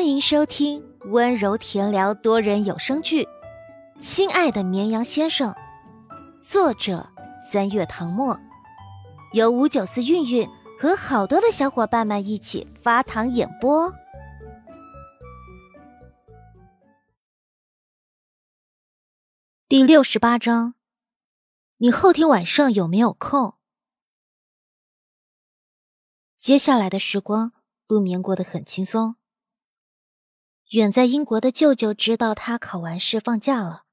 欢迎收听温柔甜聊多人有声剧《亲爱的绵羊先生》，作者三月唐末，由五九四韵韵和好多的小伙伴们一起发糖演播。第六十八章，你后天晚上有没有空？接下来的时光，陆眠过得很轻松。远在英国的舅舅知道他考完试放假了，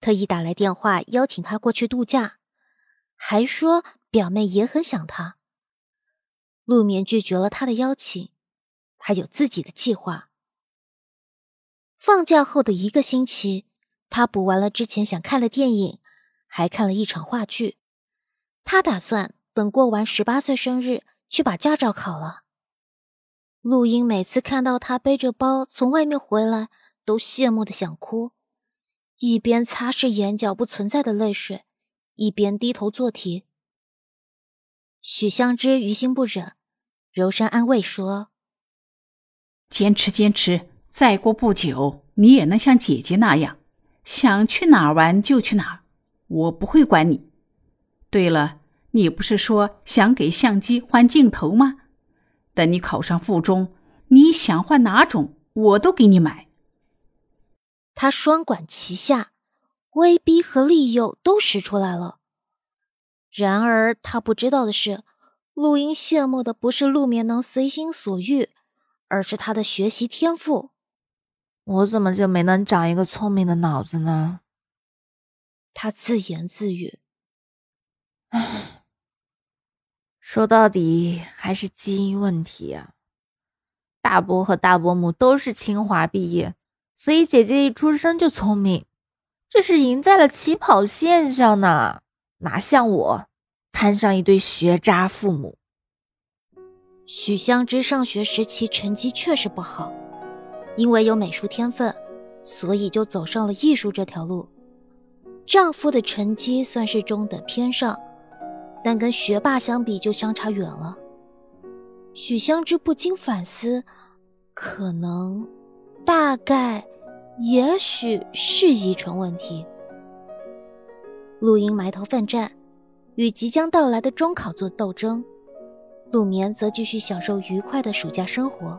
特意打来电话邀请他过去度假，还说表妹也很想他。陆眠拒绝了他的邀请，他有自己的计划。放假后的一个星期，他补完了之前想看的电影，还看了一场话剧。他打算等过完十八岁生日去把驾照考了。陆英每次看到他背着包从外面回来，都羡慕的想哭，一边擦拭眼角不存在的泪水，一边低头做题。许香芝于心不忍，柔声安慰说：“坚持，坚持，再过不久，你也能像姐姐那样，想去哪儿玩就去哪儿，我不会管你。对了，你不是说想给相机换镜头吗？”等你考上附中，你想换哪种，我都给你买。他双管齐下，威逼和利诱都使出来了。然而他不知道的是，陆英羡慕的不是陆眠能随心所欲，而是他的学习天赋。我怎么就没能长一个聪明的脑子呢？他自言自语。唉。说到底还是基因问题啊！大伯和大伯母都是清华毕业，所以姐姐一出生就聪明，这是赢在了起跑线上呢。哪像我，摊上一堆学渣父母。许香芝上学时期成绩确实不好，因为有美术天分，所以就走上了艺术这条路。丈夫的成绩算是中等偏上。但跟学霸相比，就相差远了。许香芝不禁反思：可能、大概、也许是遗传问题。陆英埋头奋战，与即将到来的中考做斗争；陆眠则继续享受愉快的暑假生活。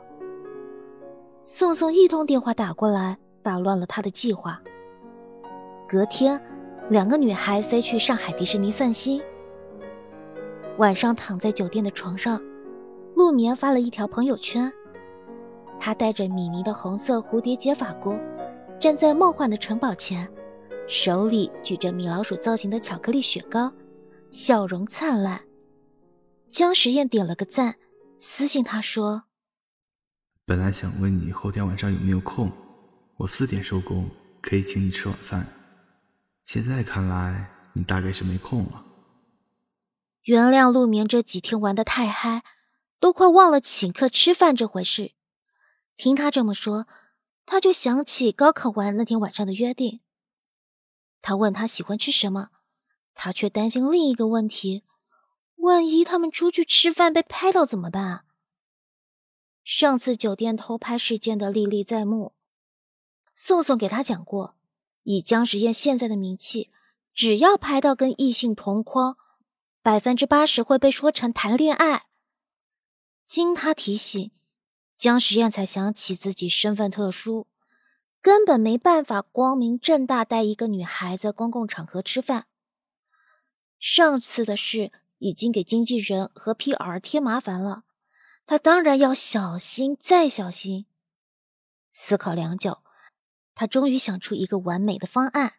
宋宋一通电话打过来，打乱了他的计划。隔天，两个女孩飞去上海迪士尼散心。晚上躺在酒店的床上，陆眠发了一条朋友圈。他戴着米妮的红色蝴蝶结发箍，站在梦幻的城堡前，手里举着米老鼠造型的巧克力雪糕，笑容灿烂。江时宴点了个赞，私信他说：“本来想问你后天晚上有没有空，我四点收工，可以请你吃晚饭。现在看来，你大概是没空了。”原谅陆眠这几天玩的太嗨，都快忘了请客吃饭这回事。听他这么说，他就想起高考完那天晚上的约定。他问他喜欢吃什么，他却担心另一个问题：万一他们出去吃饭被拍到怎么办？上次酒店偷拍事件的历历在目，宋宋给他讲过，以江时宴现在的名气，只要拍到跟异性同框。百分之八十会被说成谈恋爱。经他提醒，江时宴才想起自己身份特殊，根本没办法光明正大带一个女孩在公共场合吃饭。上次的事已经给经纪人和 PR 添麻烦了，他当然要小心再小心。思考良久，他终于想出一个完美的方案。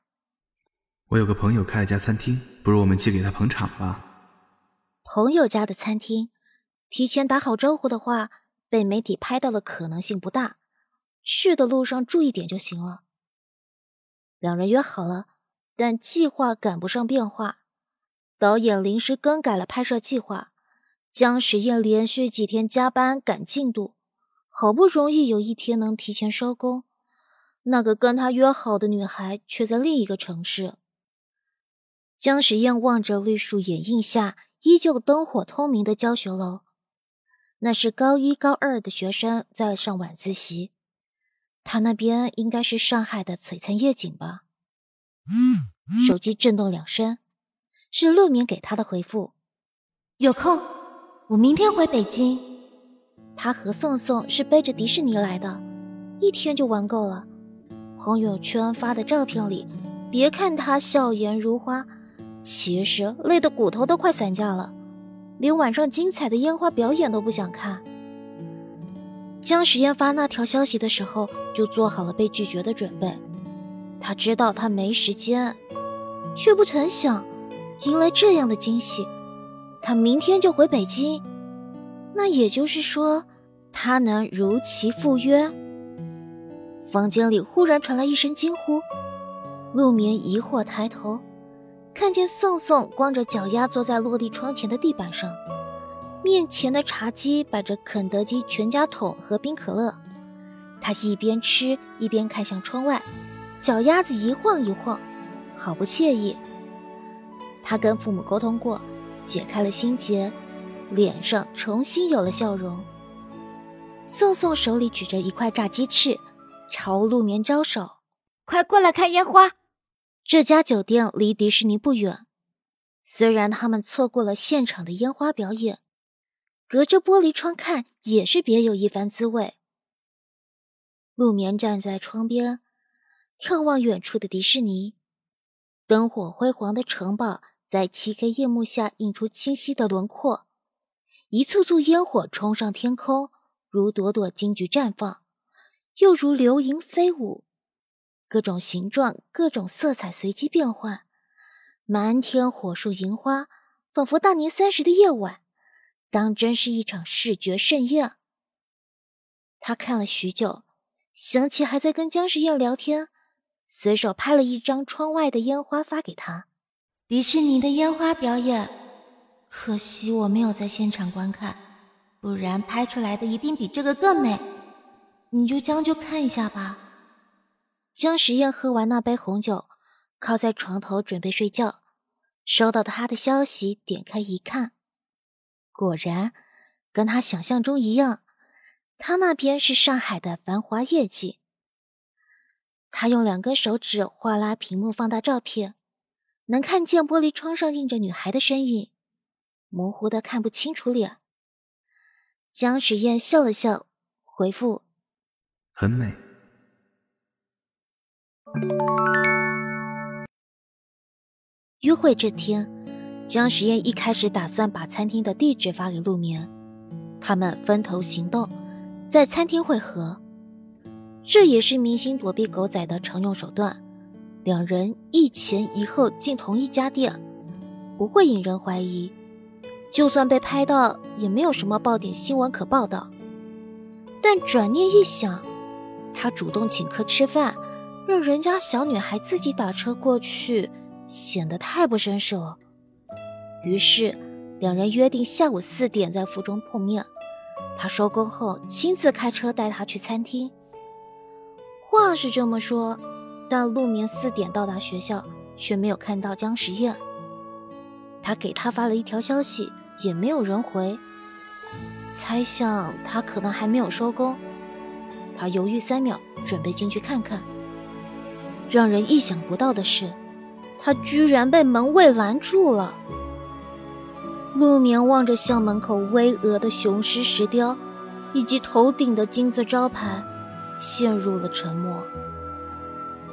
我有个朋友开了家餐厅，不如我们去给他捧场吧。朋友家的餐厅，提前打好招呼的话，被媒体拍到的可能性不大。去的路上注意点就行了。两人约好了，但计划赶不上变化，导演临时更改了拍摄计划。江时宴连续几天加班赶进度，好不容易有一天能提前收工，那个跟他约好的女孩却在另一个城市。江时宴望着绿树掩映下。依旧灯火通明的教学楼，那是高一高二的学生在上晚自习。他那边应该是上海的璀璨夜景吧。手机震动两声，是陆明给他的回复：“有空，我明天回北京。”他和宋宋是背着迪士尼来的，一天就玩够了。朋友圈发的照片里，别看他笑颜如花，其实累得骨头都快散架了，连晚上精彩的烟花表演都不想看。江时宴发那条消息的时候，就做好了被拒绝的准备。他知道他没时间，却不曾想迎来这样的惊喜。他明天就回北京，那也就是说，他能如期赴约。房间里忽然传来一声惊呼，陆眠疑惑抬头，看见宋宋光着脚丫坐在落地窗前的地板上。面前的茶几摆着肯德基全家桶和冰可乐，他一边吃一边看向窗外，脚丫子一晃一晃，好不惬意。他跟父母沟通过，解开了心结，脸上重新有了笑容。宋宋手里举着一块炸鸡翅，朝陆眠招手：“快过来看烟花。”这家酒店离迪士尼不远，虽然他们错过了现场的烟花表演。隔着玻璃窗看也是别有一番滋味。陆眠站在窗边，眺望远处的迪士尼，灯火辉煌的城堡在漆黑夜幕下映出清晰的轮廓，一簇簇烟火冲上天空，如朵朵金菊绽放，又如流萤飞舞，各种形状、各种色彩随机变换，满天火树银花，仿佛大年三十的夜晚。当真是一场视觉盛宴。他看了许久，想起还在跟姜时宴聊天，随手拍了一张窗外的烟花发给他。迪士尼的烟花表演，可惜我没有在现场观看，不然拍出来的一定比这个更美。你就将就看一下吧。姜时宴喝完那杯红酒，靠在床头准备睡觉，收到他的消息，点开一看。果然，跟他想象中一样，他那边是上海的繁华夜景。他用两根手指划拉屏幕，放大照片，能看见玻璃窗上映着女孩的身影，模糊的看不清楚脸。江时宴笑了笑，回复：“很美。”约会这天。江时宴一开始打算把餐厅的地址发给陆眠，他们分头行动，在餐厅会合。这也是明星躲避狗仔的常用手段。两人一前一后进同一家店，不会引人怀疑。就算被拍到，也没有什么爆点新闻可报道。但转念一想，他主动请客吃饭，让人家小女孩自己打车过去，显得太不绅士了。于是，两人约定下午四点在府中碰面。他收工后亲自开车带她去餐厅。话是这么说，但陆明四点到达学校，却没有看到江时宴。他给他发了一条消息，也没有人回，猜想他可能还没有收工。他犹豫三秒，准备进去看看。让人意想不到的是，他居然被门卫拦住了。陆眠望着校门口巍峨的雄狮石雕，以及头顶的金字招牌，陷入了沉默。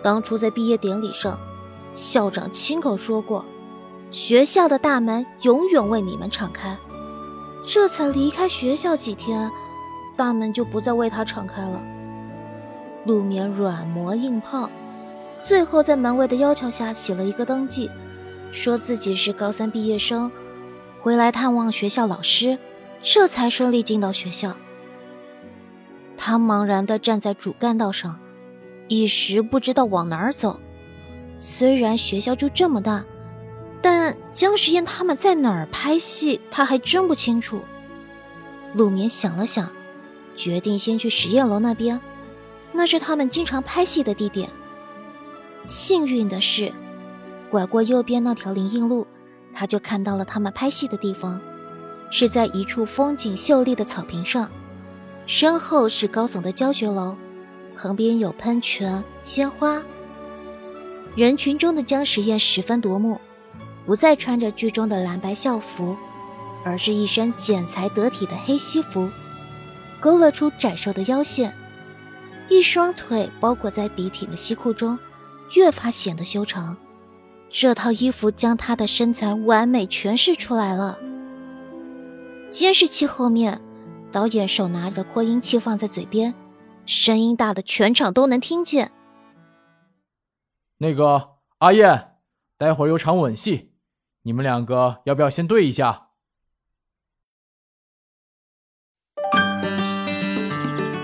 当初在毕业典礼上，校长亲口说过：“学校的大门永远为你们敞开。”这才离开学校几天，大门就不再为他敞开了。陆眠软磨硬泡，最后在门卫的要求下写了一个登记，说自己是高三毕业生。回来探望学校老师，这才顺利进到学校。他茫然地站在主干道上，一时不知道往哪儿走。虽然学校就这么大，但姜时宴他们在哪儿拍戏，他还真不清楚。陆眠想了想，决定先去实验楼那边，那是他们经常拍戏的地点。幸运的是，拐过右边那条林荫路。他就看到了他们拍戏的地方，是在一处风景秀丽的草坪上，身后是高耸的教学楼，旁边有喷泉、鲜花。人群中的姜时宴十分夺目，不再穿着剧中的蓝白校服，而是一身剪裁得体的黑西服，勾勒出窄瘦的腰线，一双腿包裹在笔挺的西裤中，越发显得修长。这套衣服将她的身材完美诠释出来了。监视器后面，导演手拿着扩音器放在嘴边，声音大的全场都能听见。那个阿燕，待会儿有场吻戏，你们两个要不要先对一下？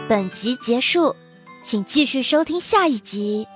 本集结束，请继续收听下一集。